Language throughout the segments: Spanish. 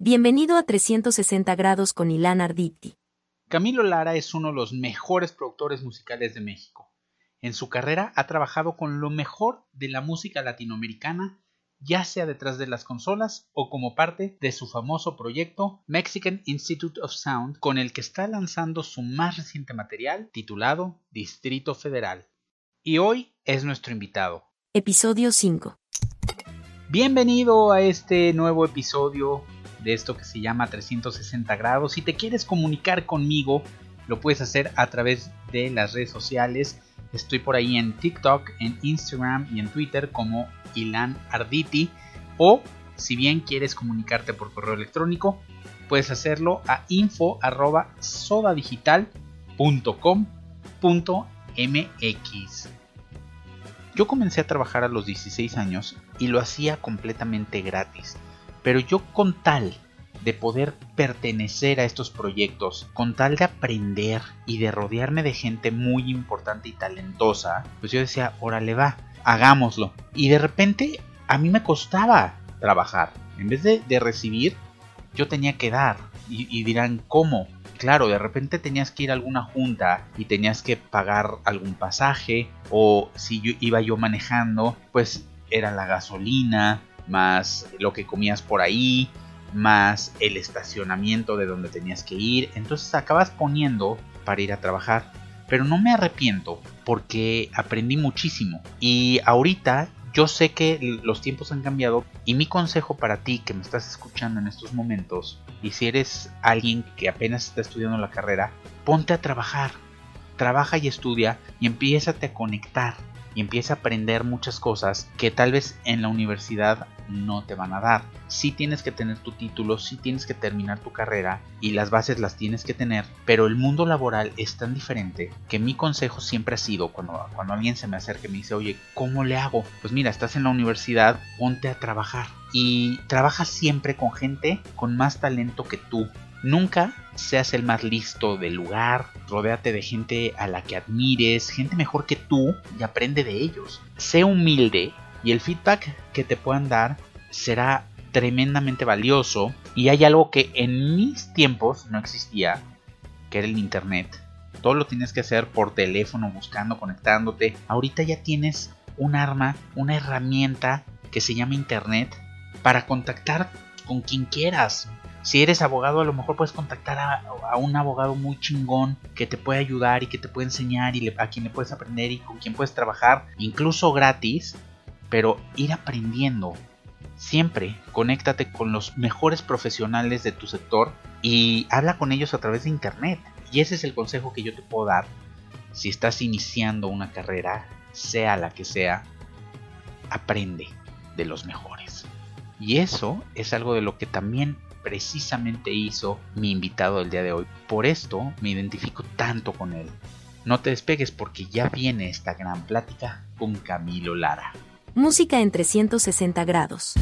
Bienvenido a 360 grados con Ilan Arditi. Camilo Lara es uno de los mejores productores musicales de México. En su carrera ha trabajado con lo mejor de la música latinoamericana, ya sea detrás de las consolas o como parte de su famoso proyecto Mexican Institute of Sound, con el que está lanzando su más reciente material titulado Distrito Federal. Y hoy es nuestro invitado. Episodio 5. Bienvenido a este nuevo episodio de esto que se llama 360 grados. Si te quieres comunicar conmigo, lo puedes hacer a través de las redes sociales. Estoy por ahí en TikTok, en Instagram y en Twitter como Ilan Arditi. O si bien quieres comunicarte por correo electrónico, puedes hacerlo a info.sodadigital.com.mx. Yo comencé a trabajar a los 16 años y lo hacía completamente gratis. Pero yo con tal de poder pertenecer a estos proyectos, con tal de aprender y de rodearme de gente muy importante y talentosa, pues yo decía, órale va, hagámoslo. Y de repente a mí me costaba trabajar. En vez de, recibir, yo tenía que dar. Y, dirán, ¿cómo? Claro, de repente tenías que ir a alguna junta y tenías que pagar algún pasaje o si iba yo manejando, pues era la gasolina, más lo que comías por ahí, más el estacionamiento de donde tenías que ir. Entonces acabas poniendo para ir a trabajar. Pero no me arrepiento porque aprendí muchísimo. Y ahorita yo sé que los tiempos han cambiado y mi consejo para ti que me estás escuchando en estos momentos y si eres alguien que apenas está estudiando la carrera, ponte a trabajar. Trabaja y estudia y empiézate a conectar y empieza a aprender muchas cosas que tal vez en la universidad no te van a dar. Sí tienes que tener tu título, sí tienes que terminar tu carrera y las bases las tienes que tener, pero el mundo laboral es tan diferente que mi consejo siempre ha sido cuando, cuando alguien se me acerca y me dice, oye, ¿cómo le hago? Pues mira, estás en la universidad, ponte a trabajar y trabaja siempre con gente con más talento que tú. Nunca seas el más listo del lugar, rodéate de gente a la que admires, gente mejor que tú y aprende de ellos. Sé humilde y el feedback que te puedan dar será tremendamente valioso y hay algo que en mis tiempos no existía, que era el internet. Todo lo tienes que hacer por teléfono, buscando, conectándote. Ahorita ya tienes un arma, una herramienta que se llama internet para contactar con quien quieras, si eres abogado, a lo mejor puedes contactar a, un abogado muy chingón que te puede ayudar y que te puede enseñar y a quien le puedes aprender y con quien puedes trabajar, incluso gratis, pero ir aprendiendo. Siempre conéctate con los mejores profesionales de tu sector y habla con ellos a través de internet. Y ese es el consejo que yo te puedo dar. Si estás iniciando una carrera, sea la que sea, aprende de los mejores. Y eso es algo de lo que también precisamente hizo mi invitado el día de hoy. Por esto me identifico tanto con él. No te despegues porque ya viene esta gran plática con Camilo Lara. Música en 360 grados.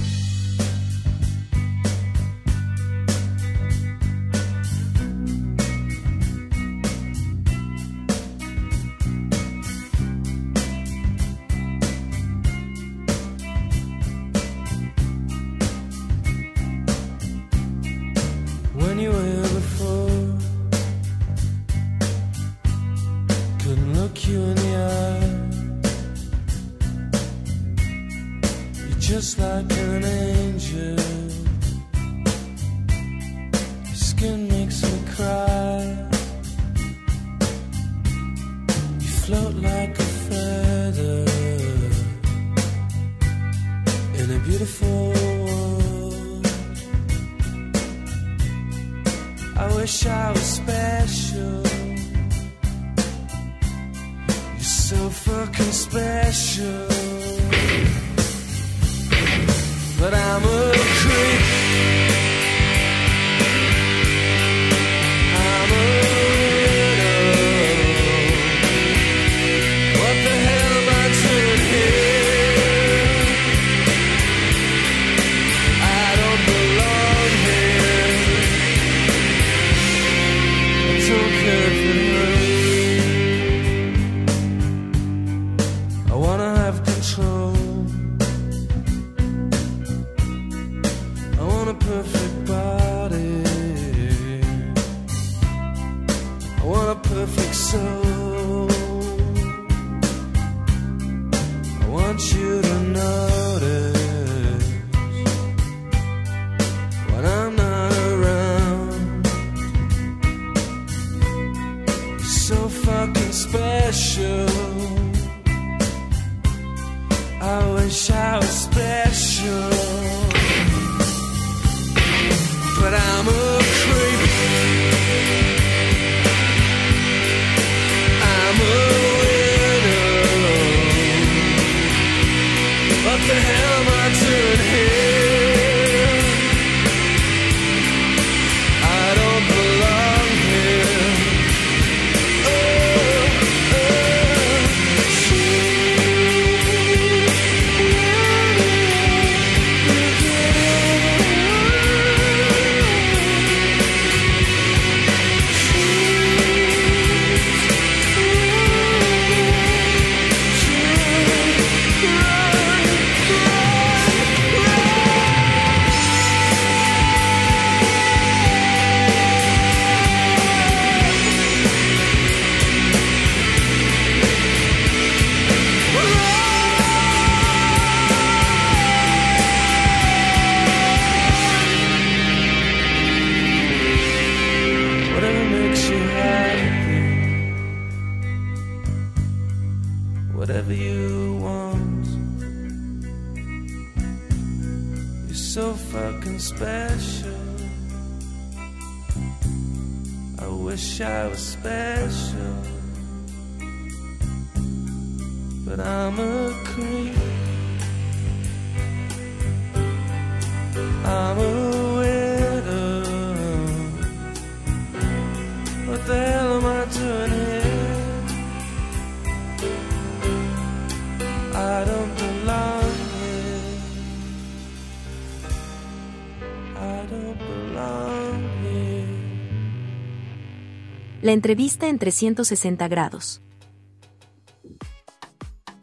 La entrevista en 360 grados.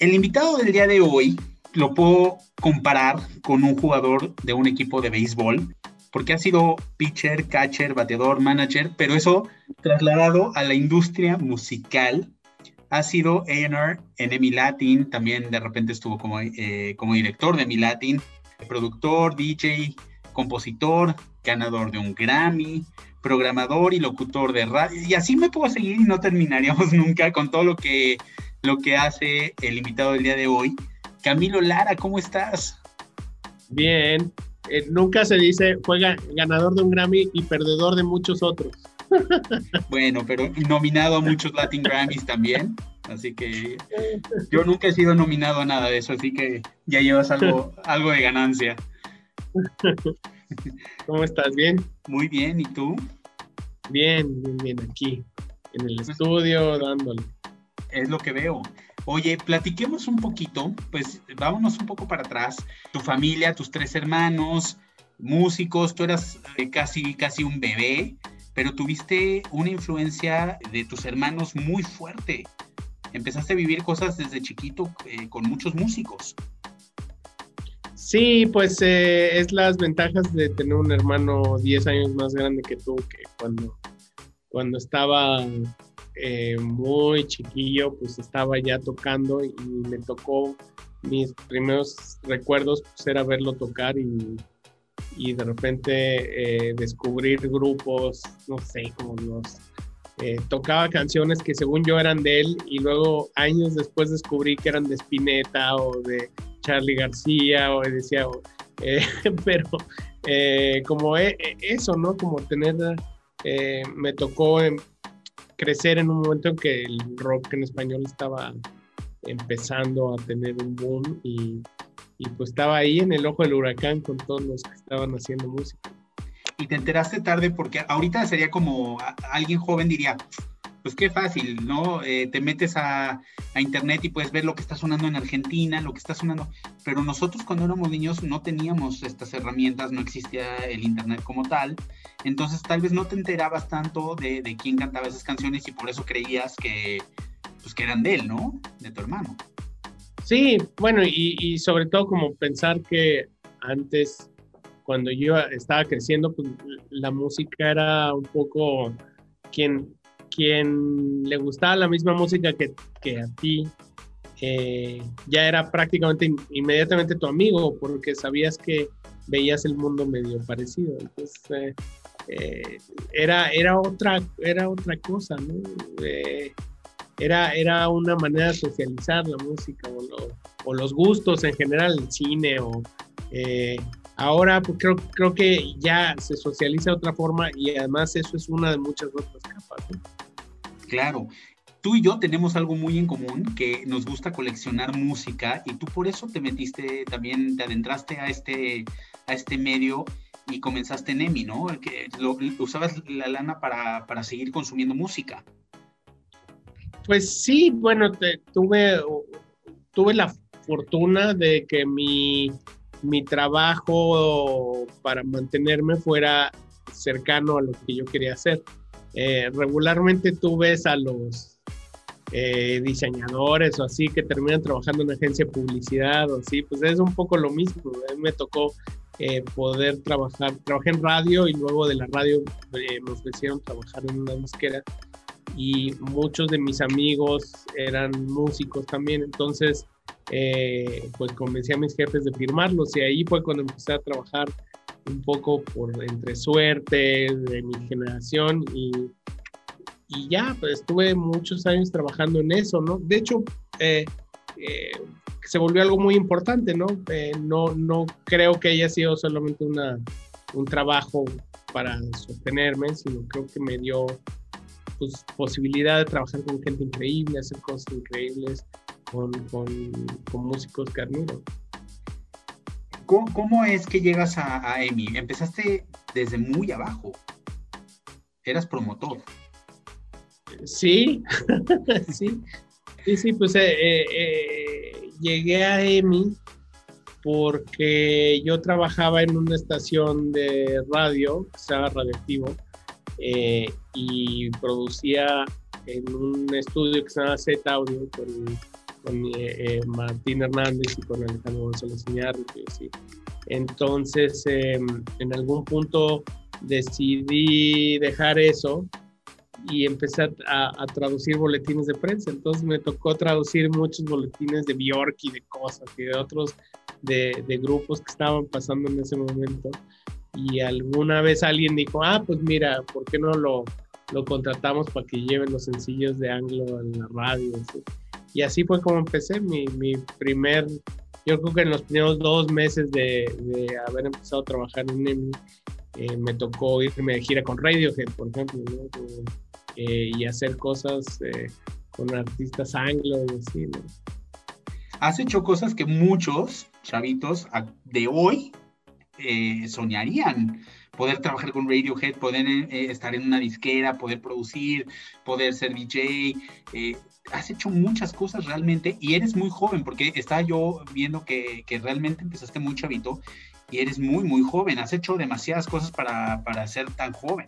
El invitado del día de hoy lo puedo comparar con un jugador de un equipo de béisbol, porque ha sido pitcher, catcher, bateador, manager, pero eso trasladado a la industria musical. Ha sido A&R en EMI Latin, también de repente estuvo como, eh, como director de EMI Latin, productor, DJ, compositor, ganador de un Grammy, programador y locutor de radio. Y así me puedo seguir y no terminaríamos nunca con todo lo que, lo que hace el invitado del día de hoy. Camilo Lara, ¿cómo estás? Bien. Eh, nunca se dice juega ganador de un Grammy y perdedor de muchos otros. Bueno, pero nominado a muchos Latin Grammys también. Así que yo nunca he sido nominado a nada de eso, así que ya llevas algo, algo de ganancia. ¿Cómo estás? ¿Bien? Muy bien, ¿y tú? Bien, bien, bien, aquí, en el estudio, dándole. Es lo que veo. Oye, platiquemos un poquito, pues vámonos un poco para atrás. Tu familia, tus tres hermanos, músicos, tú eras eh, casi, casi un bebé, pero tuviste una influencia de tus hermanos muy fuerte. Empezaste a vivir cosas desde chiquito eh, con muchos músicos. Sí, pues eh, es las ventajas de tener un hermano 10 años más grande que tú, que cuando, cuando estaba eh, muy chiquillo, pues estaba ya tocando y me tocó, mis primeros recuerdos pues era verlo tocar y, y de repente eh, descubrir grupos, no sé, como los... eh, tocaba canciones que según yo eran de él y luego años después descubrí que eran de Spinetta o de Charlie García o decía, o, eh, pero eh, como e- e- eso, ¿no? Como tener, eh, me tocó crecer en un momento en que el rock en español estaba empezando a tener un boom y, pues estaba ahí en el ojo del huracán con todos los que estaban haciendo música. Y te enteraste tarde porque ahorita sería como alguien joven diría, pues qué fácil, ¿no? Eh, te metes a, internet y puedes ver lo que está sonando en Argentina, lo que está sonando. Pero nosotros cuando éramos niños no teníamos estas herramientas, no existía el internet como tal. Entonces tal vez no te enterabas tanto de, de quién cantaba esas canciones y por eso creías que, pues, que eran de él, ¿no? De tu hermano. Sí, bueno, y, y sobre todo como pensar que antes, cuando yo estaba creciendo, pues la música era un poco quien, quien le gustaba la misma música que, que a ti, eh, ya era prácticamente in- inmediatamente tu amigo, porque sabías que veías el mundo medio parecido. Entonces, eh, eh, era, era, otra, era otra cosa, ¿no? Era, era una manera de socializar la música o, lo- los gustos en general, el cine o... ahora pues, creo, creo que ya se socializa de otra forma y además eso es una de muchas otras capas. ¿no? Claro. Tú y yo tenemos algo muy en común, que nos gusta coleccionar música y tú por eso te metiste también, te adentraste a este, a este medio y comenzaste en EMI, ¿no? Que lo- usabas la lana para, para seguir consumiendo música. Pues sí, bueno, te- tuve, tuve la fortuna de que mi, mi trabajo para mantenerme fuera cercano a lo que yo quería hacer. Eh, regularmente tú ves a los eh, diseñadores o así que terminan trabajando en agencia de publicidad o así, pues es un poco lo mismo. A mí me tocó eh, poder trabajar, trabajé en radio y luego de la radio me ofrecieron trabajar en una disquera y muchos de mis amigos eran músicos también, entonces pues convencí a mis jefes de firmarlos y ahí fue cuando empecé a trabajar un poco por entre suerte de mi generación y, y ya, pues estuve muchos años trabajando en eso, ¿no? De hecho, eh, eh, se volvió algo muy importante, ¿no? Eh, no, no creo que haya sido solamente una, un trabajo para sostenerme, sino creo que me dio pues, posibilidad de trabajar con gente increíble, hacer cosas increíbles con, con, con músicos que admiro. ¿Cómo, es que llegas a, a EMI? Empezaste desde muy abajo. Eras promotor. Sí, sí, sí, sí, pues eh, eh, llegué a EMI porque yo trabajaba en una estación de radio, que se llama Radioactivo, eh, y producía en un estudio que se llama Z Audio con, con eh, eh, Martín Hernández y con Alejandro González Iñárritu. Entonces, eh, en algún punto decidí dejar eso y empecé a, a, traducir boletines de prensa. Entonces me tocó traducir muchos boletines de Bjork y de cosas y de otros, de, de, grupos que estaban pasando en ese momento. Y alguna vez alguien dijo, ah, pues mira, ¿por qué no lo, lo contratamos para que lleven los sencillos de Anglo en la radio? ¿sí? Y así fue como empecé mi, mi, primer, yo creo que en los primeros dos meses de, haber empezado a trabajar en EMI, eh, me tocó irme de gira con Radiohead, por ejemplo, ¿no? Eh, y hacer cosas eh, con artistas anglo y así. Has hecho cosas que muchos chavitos de hoy eh, soñarían. Poder trabajar con Radiohead, poder estar en una disquera, poder producir, poder ser DJ. eh, has hecho muchas cosas realmente y eres muy joven, porque estaba yo viendo que, que realmente empezaste muy chavito y eres muy, muy joven. Has hecho demasiadas cosas para, para ser tan joven.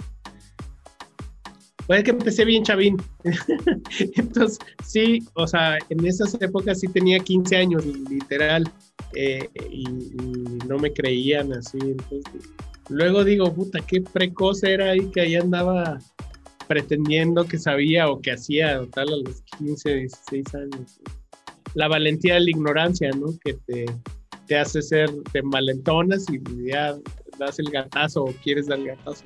Pues que empecé bien chavín. Entonces, sí, o sea, en esas épocas sí tenía 15 años, literal, eh, y, y, no me creían así. Entonces, luego digo, puta, qué precoz era ahí que ahí andaba pretendiendo que sabía o que hacía tal a los 15, 16 años. La valentía de la ignorancia, ¿no? Que te, te hace ser, te envalentonas y ya das el gatazo o quieres dar el gatazo.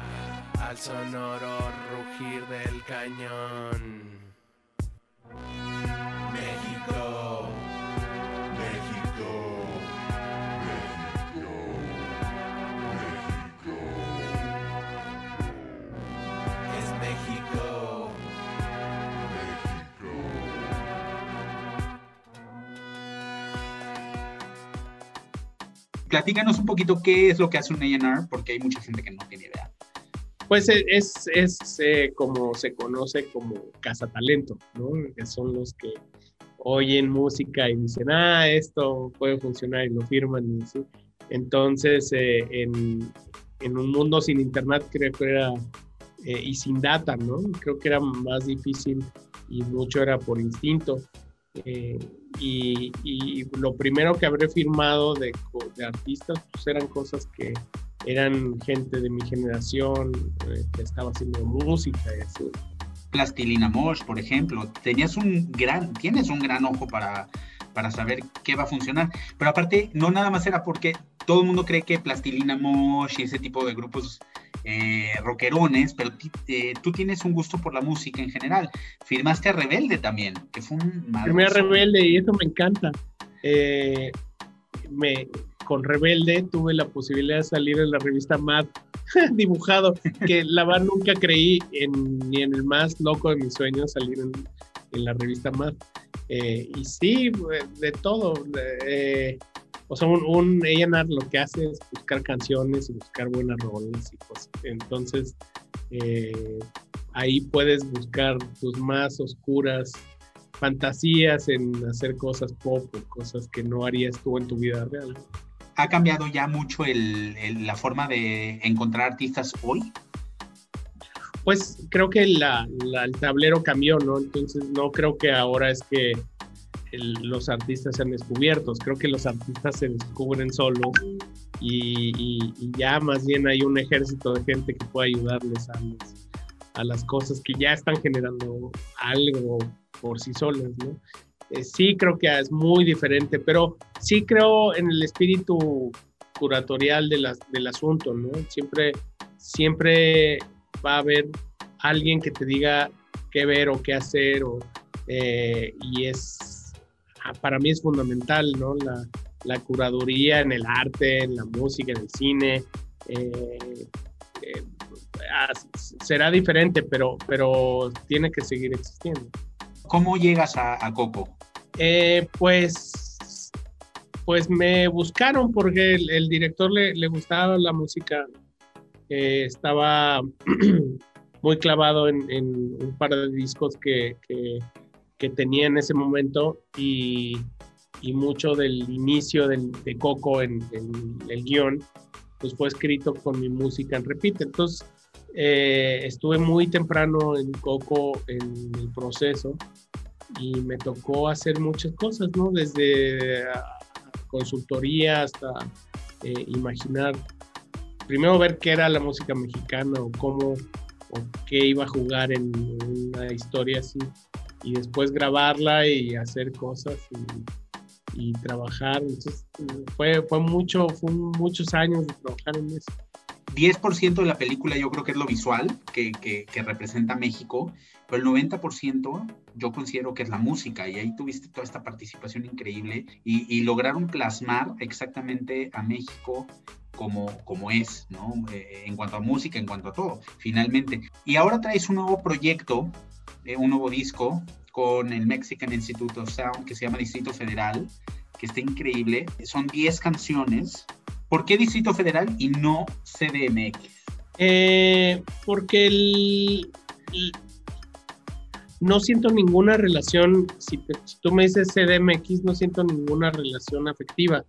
al sonoro rugir del cañón. México. México, México, México. Es México, Platícanos un poquito qué es lo que hace un A&R, porque hay mucha gente que no tiene idea. Pues e- es, es eh, como se conoce como cazatalento, ¿no? Que son los que oyen música y dicen, ah, esto puede funcionar y lo firman. Entonces, eh, en, un mundo sin internet creo que era, eh, y sin data, ¿no? Creo que era más difícil y mucho era por instinto. Y, lo primero que habré firmado de artistas pues eran cosas que eran gente de mi generación eh, que estaba haciendo música y así. Plastilina Mosh, por ejemplo, tenías un gran, tienes un gran ojo para, para saber qué va a funcionar. Pero aparte, no nada más era porque todo el mundo cree que Plastilina Mosh y ese tipo de grupos eh, rockerones, pero eh, tú tienes un gusto por la música en general. Firmaste a Rebelde también, que fue un Firmé a. Rebelde y eso me encanta. Eh, me, con Rebelde tuve la posibilidad de salir en la revista Mad dibujado, que la verdad nunca creí en, ni en el más loco de mis sueños salir en, la revista Mad. Eh, y sí, de, de todo. eh, o sea, un, un A&R lo que hace es buscar canciones y buscar buenas rolas y cosas. Entonces, eh, ahí puedes buscar tus más oscuras fantasías en hacer cosas pop o cosas que no harías tú en tu vida real. ¿Ha cambiado ya mucho el- el- la forma de encontrar artistas hoy? Pues creo que la- la- el tablero cambió, ¿no? Entonces no creo que ahora es que el- los artistas sean descubiertos, creo que los artistas se descubren solos y, y- y ya más bien hay un ejército de gente que puede ayudarles a, los- a las cosas que ya están generando algo por sí solas, ¿no? Eh, sí creo que es muy diferente, pero sí creo en el espíritu curatorial de las- del asunto, ¿no? Siempre, siempre va a haber alguien que te diga qué ver o qué hacer, eh, y es, ah, para mí es fundamental, ¿no? La, la curaduría en el arte, en la música, en el cine. eh, eh, ah, será diferente, pero, pero tiene que seguir existiendo. ¿Cómo llegas a, Coco? Eh, pues, pues me buscaron porque el, director le, le, gustaba la música. Eh, estaba muy clavado en, en, un par de discos que, que, tenía en ese momento y, y mucho del inicio del, de Coco en, en, el guion, pues fue escrito con mi música en repeat. Entonces, eh, estuve muy temprano en Coco en el proceso y me tocó hacer muchas cosas, ¿no? Desde consultoría hasta eh, imaginar, primero ver qué era la música mexicana o cómo o qué iba a jugar en una historia así y después grabarla y hacer cosas y, y trabajar. Entonces fue, fue mucho, fue muchos años de trabajar en eso. 10% de la película yo creo que es lo visual que, que, que, representa México, pero el 90% yo considero que es la música y ahí tuviste toda esta participación increíble y, y lograron plasmar exactamente a México como, como es, ¿no? Eh, en cuanto a música, en cuanto a todo, finalmente. Y ahora traes un nuevo proyecto, eh, un nuevo disco con el Mexican Institute of Sound que se llama Distrito Federal, que está increíble. Son 10 canciones ¿Por qué Distrito Federal y no CDMX? Eh, porque no siento ninguna relación, si, tú me dices CDMX, no siento ninguna relación afectiva.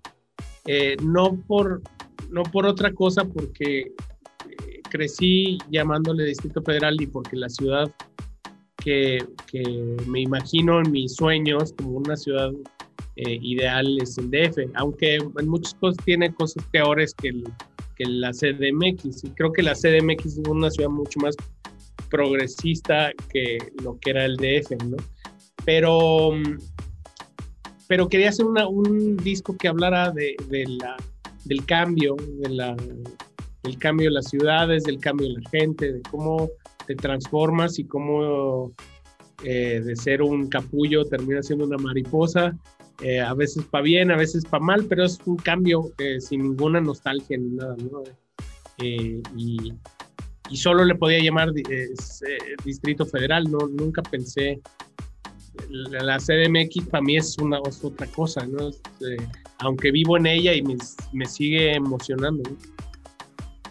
Eh, no, por, no por otra cosa, porque eh, crecí llamándole Distrito Federal y porque la ciudad que me imagino en mis sueños como una ciudad eh, ideal es el DF, aunque en muchas cosas tiene cosas peores que, que la CDMX. Y creo que la CDMX es una ciudad mucho más progresista que lo que era el DF, ¿no? Pero, pero quería hacer un disco que hablara de, de la, del cambio, de del cambio de las ciudades, del cambio de la gente, de cómo te transformas y cómo eh, de ser un capullo termina siendo una mariposa eh, a veces para bien, a veces para mal, pero es un cambio eh, sin ninguna nostalgia ni nada, ¿no? Eh, y, solo le podía llamar Distrito Federal, no, nunca pensé, la, la CDMX para mí es, una, otra cosa, ¿no? Es, aunque vivo en ella y me, sigue emocionando.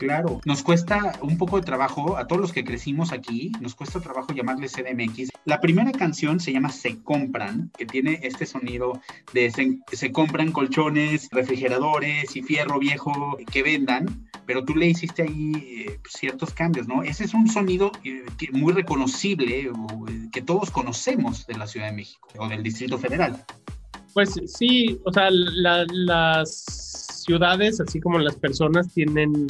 Claro, nos cuesta un poco de trabajo, a todos los que crecimos aquí, nos cuesta trabajo llamarle CDMX. La primera canción se llama Se Compran, que tiene este sonido de se, se compran colchones, refrigeradores y fierro viejo que vendan, pero tú le hiciste ahí eh, ciertos cambios, ¿no? Ese es un sonido eh, que, muy reconocible, o, eh, que todos conocemos de la Ciudad de México o del Distrito Federal. Pues sí, o sea, la, las ciudades, así como las personas, tienen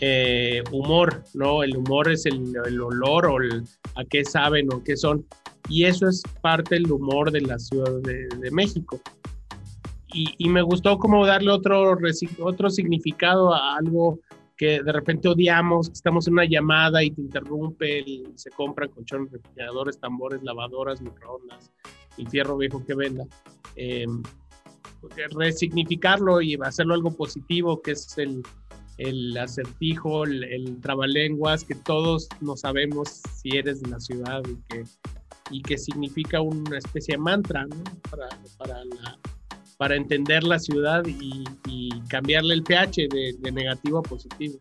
eh, humor, ¿no? El humor es el, el olor o el, a qué saben o qué son. Y eso es parte del humor de la Ciudad de, México. Y, me gustó como darle otro, otro significado a algo que de repente odiamos, estamos en una llamada y te interrumpe, se compran colchones, refrigeradores, tambores, lavadoras, microondas y fierro viejo que venda. Eh, resignificarlo y hacerlo algo positivo, que es el, el acertijo, el, el, trabalenguas, que todos no sabemos si eres de la ciudad y que, y que significa una especie de mantra para, para, entender la ciudad y, cambiarle el pH de negativo a positivo.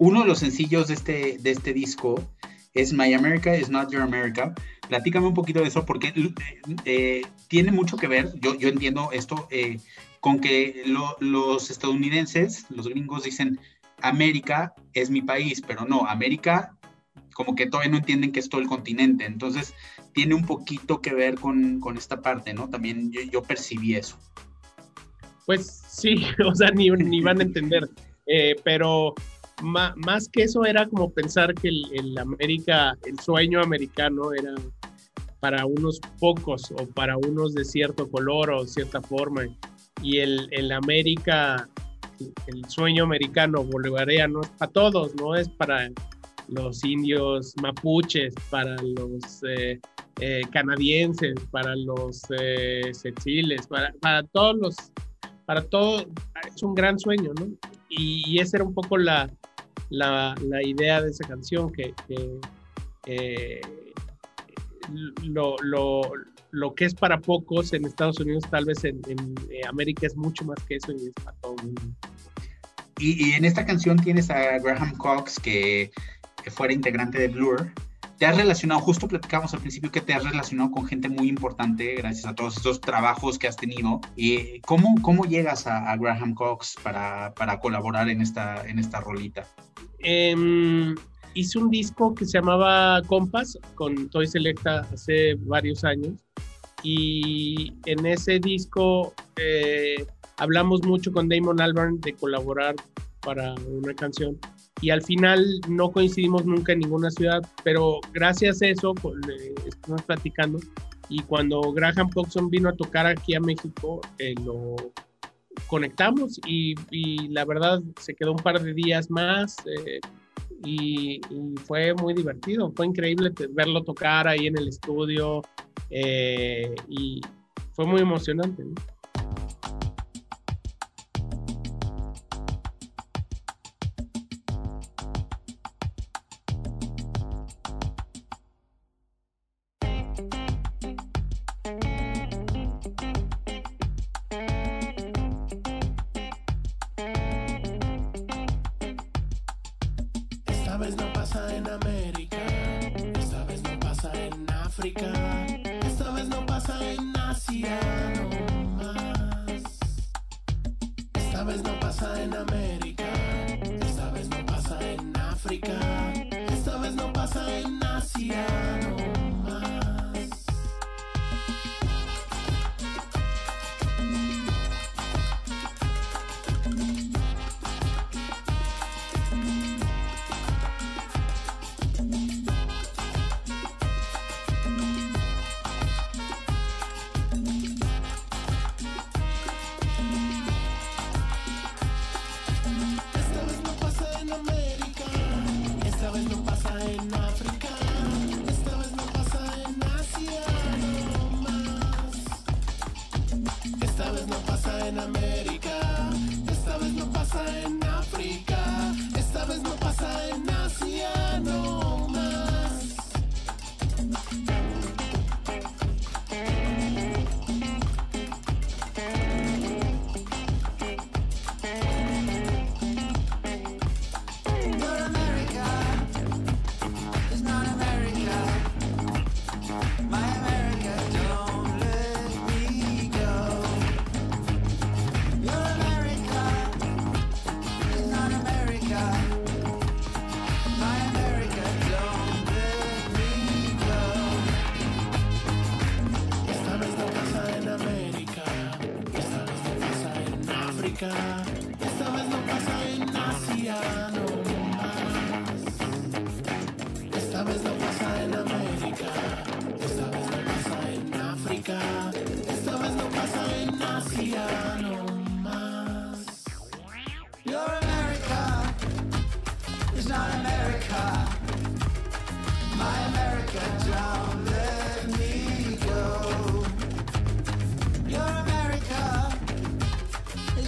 Uno de los sencillos de este, de este disco es My America is Not Your America. Platícame un poquito de eso porque eh, eh, tiene mucho que ver, yo, yo entiendo esto, eh, con que lo- los estadounidenses, los gringos dicen América es mi país, pero no, América como que todavía no entienden que es todo el continente. Entonces tiene un poquito que ver con, con esta parte, ¿no? También yo, yo percibí eso. Pues sí, o sea, ni, ni van a entender. Pero más que eso era como pensar que el, el América, el sueño americano era para unos pocos o para unos de cierto color o cierta forma. Y el, el América, el sueño americano bolivariano es para todos, no es para los indios mapuches, para los eh, eh, canadienses, para los eh, para, para todos los para todo es un gran sueño, ¿no? Y, y esa era un poco la, la, la idea de esa canción, que, eh, lo, lo, lo, que es para pocos en Estados Unidos, tal vez en, en eh, América es mucho más que eso y es para todo el mundo. Y, y, en esta canción tienes a Graham Cox, que, que fuera integrante de Blur. Te has relacionado, justo platicamos al principio que te has relacionado con gente muy importante gracias a todos estos trabajos que has tenido. ¿Y cómo, cómo llegas a, a Graham Cox para, para, colaborar en esta, en esta rolita? Eh, hice un disco que se llamaba Compass con Toy Selecta hace varios años. Y en ese disco eh, hablamos mucho con Damon Albarn de colaborar para una canción. Y al final no coincidimos nunca en ninguna ciudad, pero gracias a eso eh, estuvimos platicando. Y cuando Graham Coxon vino a tocar aquí a México eh, lo conectamos y, la verdad se quedó un par de días más eh, y, fue muy divertido, fue increíble verlo tocar ahí en el estudio eh, y fue muy emocionante.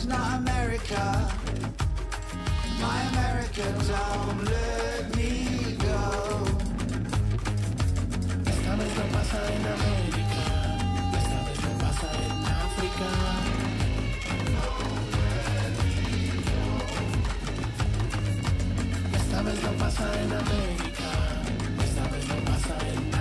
Is not America. My America, don't let me go. Esta vez no pasa en América. Esta vez no pasa en África. Esta vez no pasa en América. Esta vez no pasa en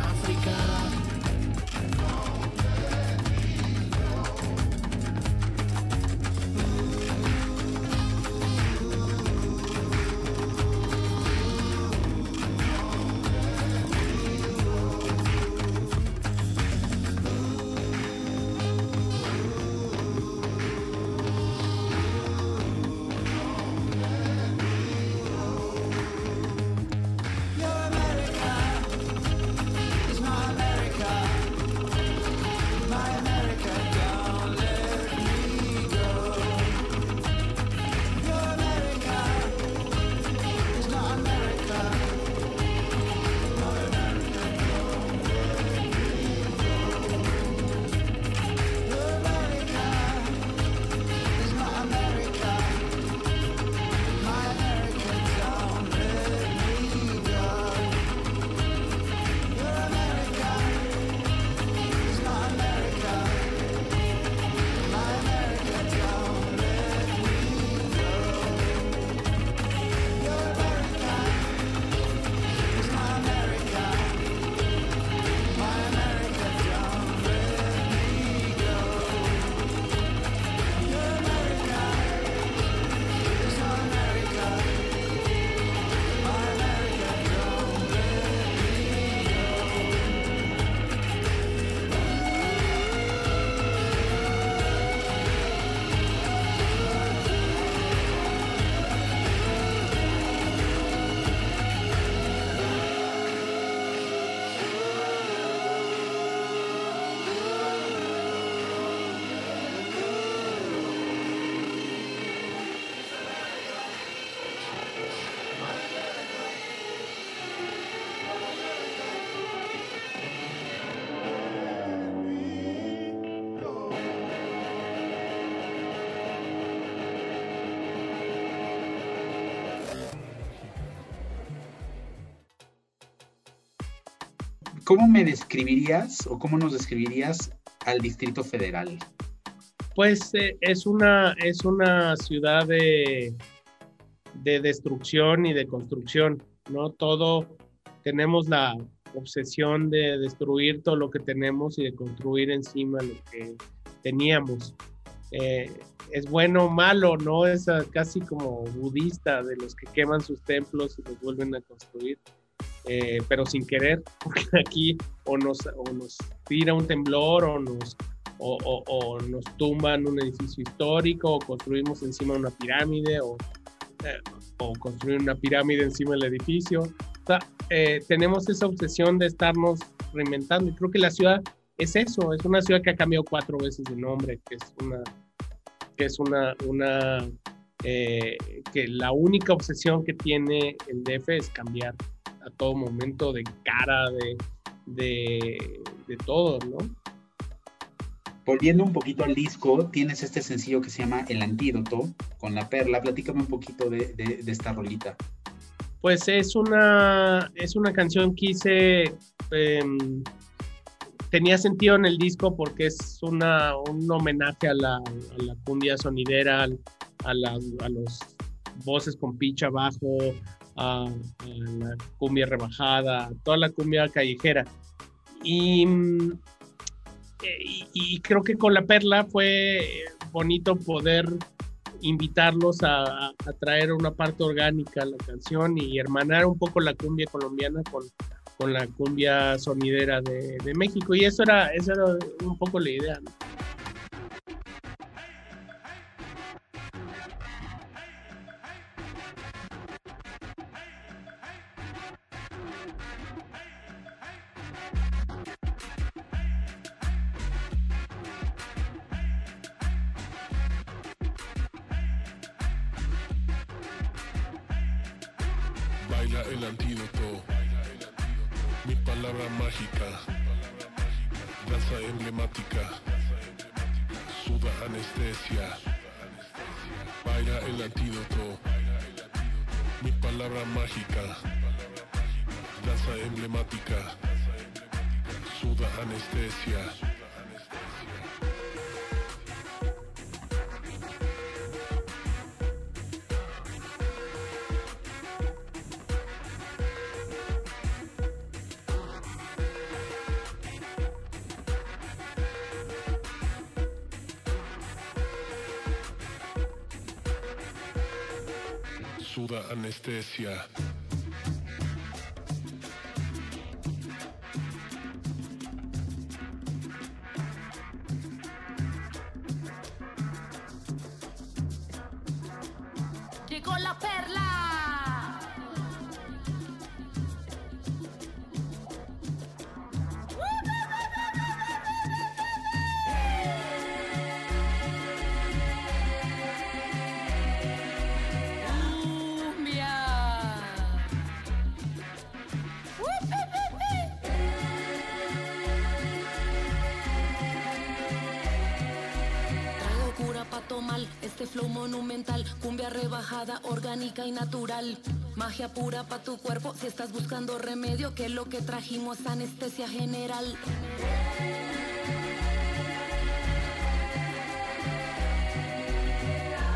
¿Cómo me describirías o cómo nos describirías al Distrito Federal? Pues eh, es, una, es una ciudad de, de destrucción y de construcción, ¿no? Todo, tenemos la obsesión de destruir todo lo que tenemos y de construir encima lo que teníamos. Eh, es bueno o malo, ¿no? Es ah, casi como budista de los que queman sus templos y los vuelven a construir. Eh, pero sin querer, porque aquí o nos, o nos tira un temblor o nos, o, o- o nos tumban un edificio histórico o construimos encima una pirámide o, eh, o construir una pirámide encima del edificio. O sea, eh, tenemos esa obsesión de estarnos reinventando y creo que la ciudad es eso, es una ciudad que ha cambiado cuatro veces de nombre, que es una, que es una, una eh, que la única obsesión que tiene el DF es cambiar a todo momento de cara, de, de, de todo, ¿no? Volviendo un poquito al disco, tienes este sencillo que se llama El Antídoto con la perla. Platícame un poquito de, de- de esta rolita. Pues es una, es una canción que hice, em, tenía sentido en el disco porque es una, un homenaje a la, a la cumbia sonidera, a, las, a los voces con pitch abajo, a, la cumbia rebajada, toda la cumbia callejera. Y, mm, eh, y, y creo que con la perla fue bonito poder invitarlos a traer una parte orgánica a la canción y hermanar un poco la cumbia colombiana con, con la cumbia sonidera de, de México. Y eso era, eso era un poco la idea. ¿no? Baila el antídoto. Mi palabra mágica. Danza emblemática. Suda anestesia. Baila el antídoto. Mi palabra mágica. Danza emblemática. Suda anestesia. Suda natural. Magia pura pa' tu cuerpo, si estás buscando remedio, que lo que trajimos es anestesia general.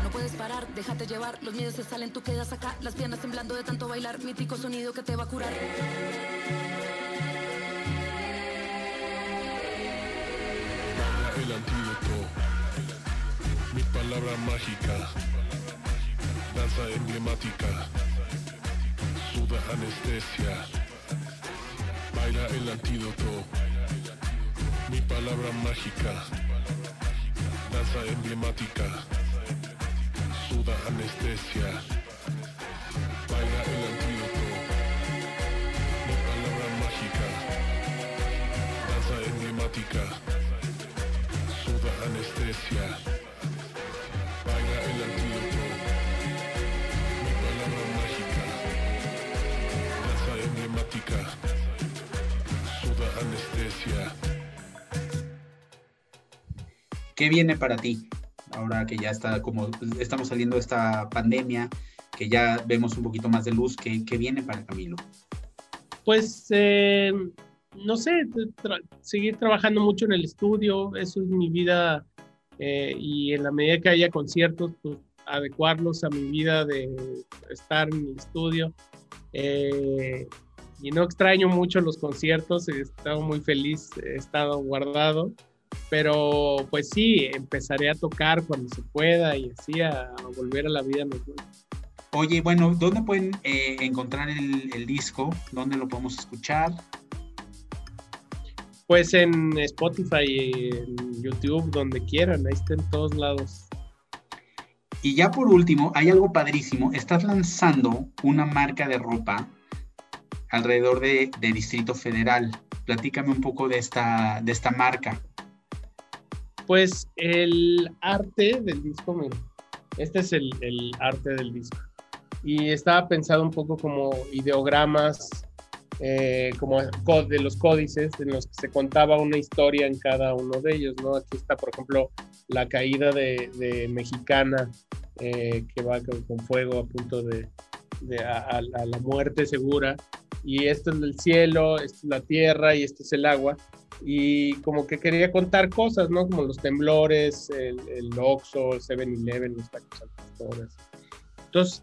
No puedes parar, déjate llevar, los miedos se salen, tú quedas acá, las piernas temblando de tanto bailar, mítico sonido que te va a curar. El antídoto. Mi palabra mágica. Danza emblemática. Suda anestesia. Baila el antídoto. Mi palabra mágica. Danza emblemática. Suda anestesia. Baila el antídoto. Mi palabra mágica. Danza emblemática. Suda anestesia. ¿Qué viene para ti? Ahora que ya está, como estamos saliendo de esta pandemia, que ya vemos un poquito más de luz, ¿qué, viene para Camilo? Pues, eh, no sé, seguir trabajando mucho en el estudio, eso es mi vida eh, y en la medida que haya conciertos, pues adecuarlos a mi vida de estar en el estudio. Eh, y no extraño mucho los conciertos, he estado muy feliz, he estado guardado, pero pues sí, empezaré a tocar cuando se pueda y así a, a volver a la vida normal. Oye, bueno, ¿dónde pueden eh, encontrar el, el disco? ¿Dónde lo podemos escuchar? Pues en Spotify, en YouTube, donde quieran, ahí está en todos lados. Y ya por último, hay algo padrísimo. Estás lanzando una marca de ropa alrededor de, de Distrito Federal. Platícame un poco de esta, de esta marca. Pues el arte del disco, este es el, arte del disco. Y estaba pensado un poco como ideogramas, eh, como co- de los códices en los que se contaba una historia en cada uno de ellos, ¿no? Aquí está, por ejemplo, la caída de, Mexicana, eh, que va con, fuego a punto de, la muerte segura. Y esto es el cielo, esto es la tierra y esto es el agua y como que quería contar cosas, ¿no? Como los temblores, el, el Oxxo, el 7-Eleven, los tacos al. Entonces,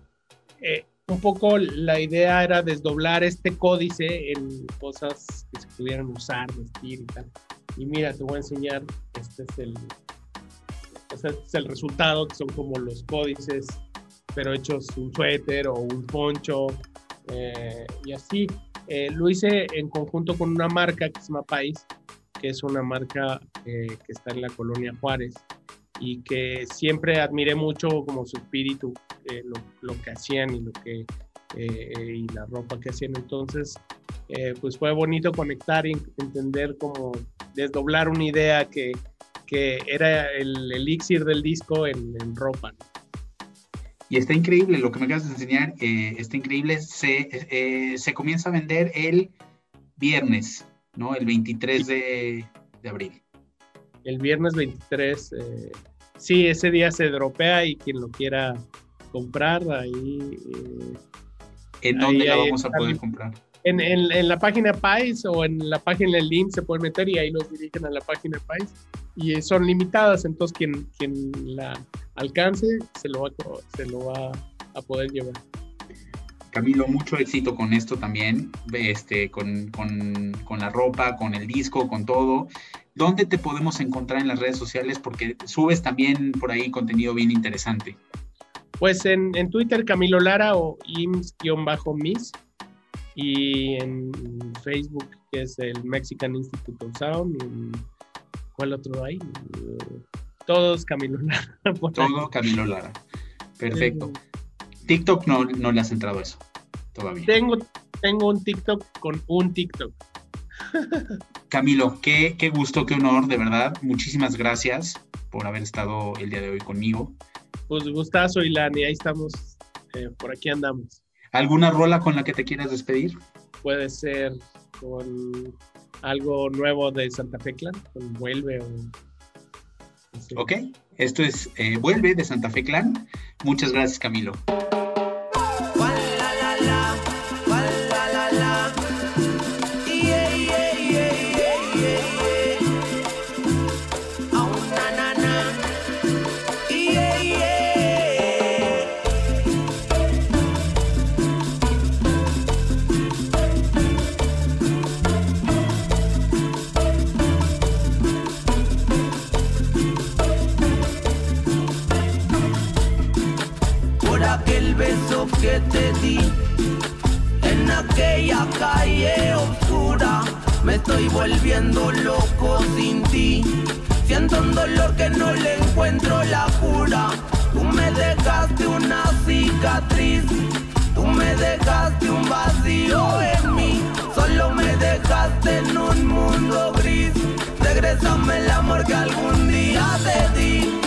eh, un poco la idea era desdoblar este códice en cosas que se pudieran usar, vestir y tal. Y mira, te voy a enseñar, este es el, este es el resultado, que son como los códices, pero hechos un suéter o un poncho, eh, y así. Eh, lo hice en conjunto con una marca que se llama País, que es una marca eh, que está en la colonia Juárez y que siempre admiré mucho como su espíritu, eh, lo, lo que hacían y lo que eh, y la ropa que hacían. Entonces, pues fue bonito conectar y entender como desdoblar una idea que, que era el elixir del disco en, en ropa. Y está increíble lo que me acabas de enseñar, está increíble. Se, se comienza a vender el viernes, ¿no? El 23 de, de abril. El viernes 23, eh, sí, ese día se dropea y quien lo quiera comprar, ahí... eh, ¿En Ahí- dónde la ahí vamos a poder comprar? en, en- en la página Pais o en la página del link se pueden meter y ahí los dirigen a la página Pais. Y eh, son limitadas, entonces quien, quien la alcance se lo va, se lo va a poder llevar. Camilo, mucho éxito con esto también, este, con, con- con la ropa, con el disco, con todo. ¿Dónde te podemos encontrar en las redes sociales? Porque subes también por ahí contenido bien interesante. Pues en, en Twitter Camilo Lara o IMS-MIS y en Facebook que es el Mexican Institute of Sound. y ¿Cuál otro hay? Todos Camilo Lara. Todo Camilo Lara. Perfecto. TikTok no, no le has entrado eso todavía. Tengo, tengo un TikTok con un TikTok. Camilo, qué, qué gusto, qué honor, de verdad. Muchísimas gracias por haber estado el día de hoy conmigo. Pues gustazo, Ilan, y ahí estamos. eh, por aquí andamos. ¿Alguna rola con la que te quieras despedir? Puede ser con algo nuevo de Santa Fe Clan, con Vuelve o. no sé. Ok, esto es eh, Vuelve de Santa Fe Clan. Muchas gracias, Camilo. Estoy volviendo loco sin ti. Siento un dolor que no le encuentro la cura. Tú me dejaste una cicatriz. Tú me dejaste un vacío en mí. Solo me dejaste en un mundo gris. Regrésame el amor que algún día te di.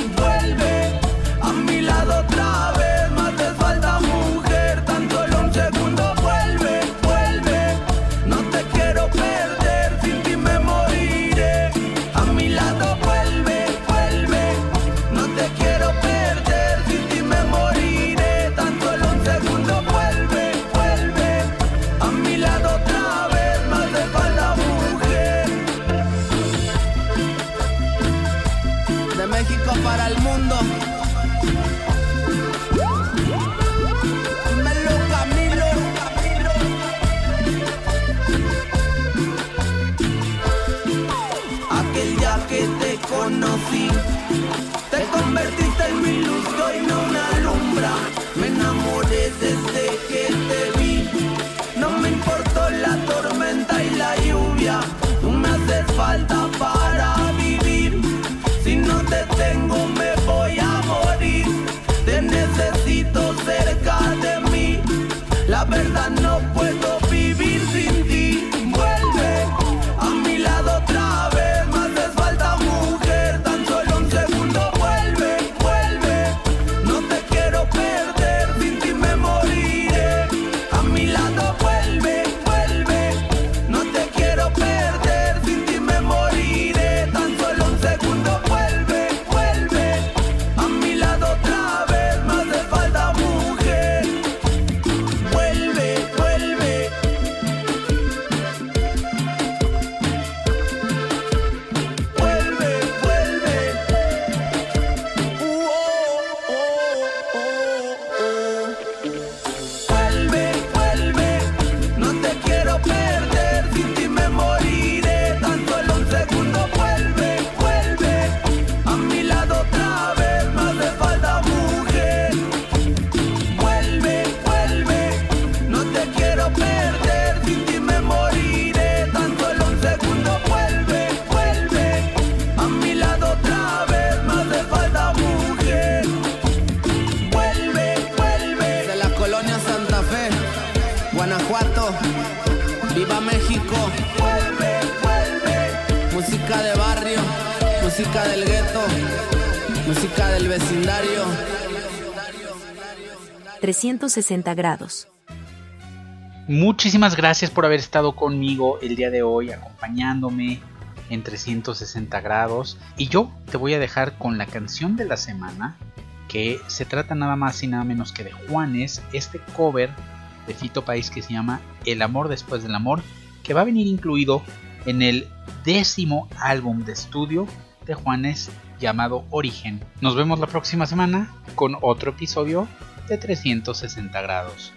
360 grados. Muchísimas gracias por haber estado conmigo el día de hoy, acompañándome en 360 grados. Y yo te voy a dejar con la canción de la semana, que se trata nada más y nada menos que de Juanes, este cover de Fito País que se llama El amor después del amor, que va a venir incluido en el décimo álbum de estudio de Juanes llamado Origen. Nos vemos la próxima semana con otro episodio de 360 grados.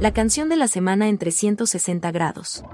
La canción de la semana en 360 grados.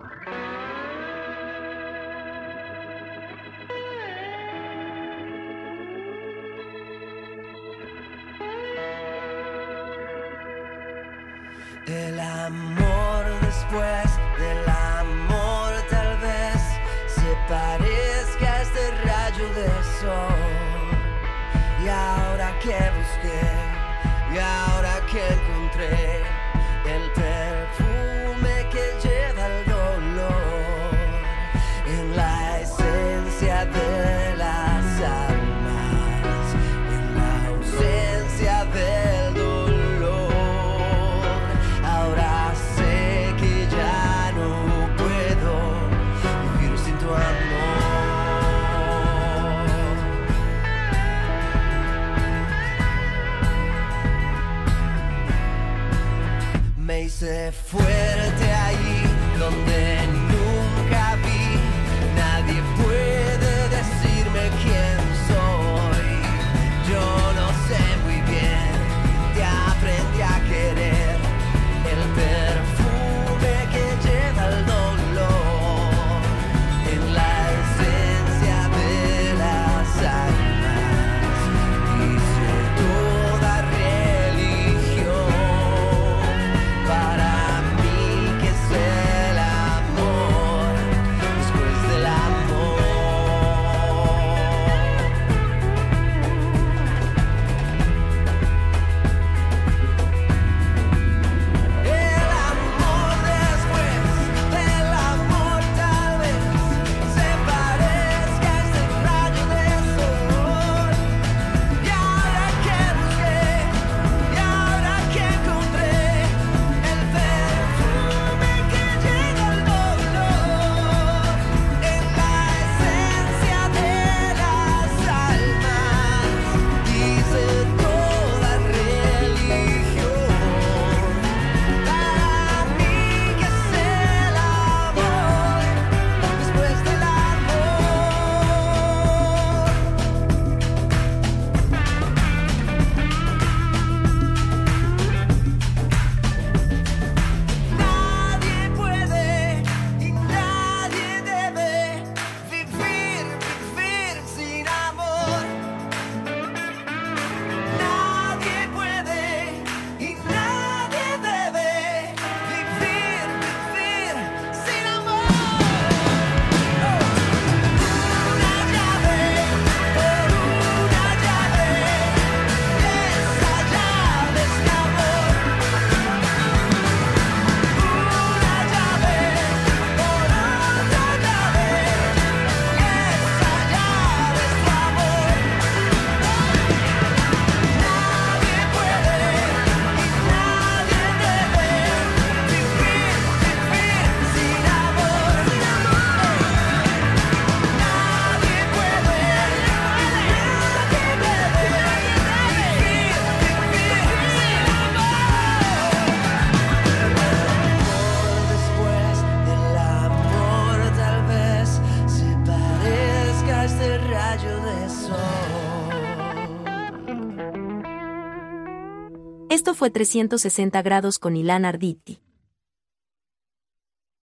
Las almas en la ausencia del dolor, ahora sé que ya no puedo vivir sin tu amor. Me hice fuerte ahí donde. fue 360 grados con Ilan Arditi.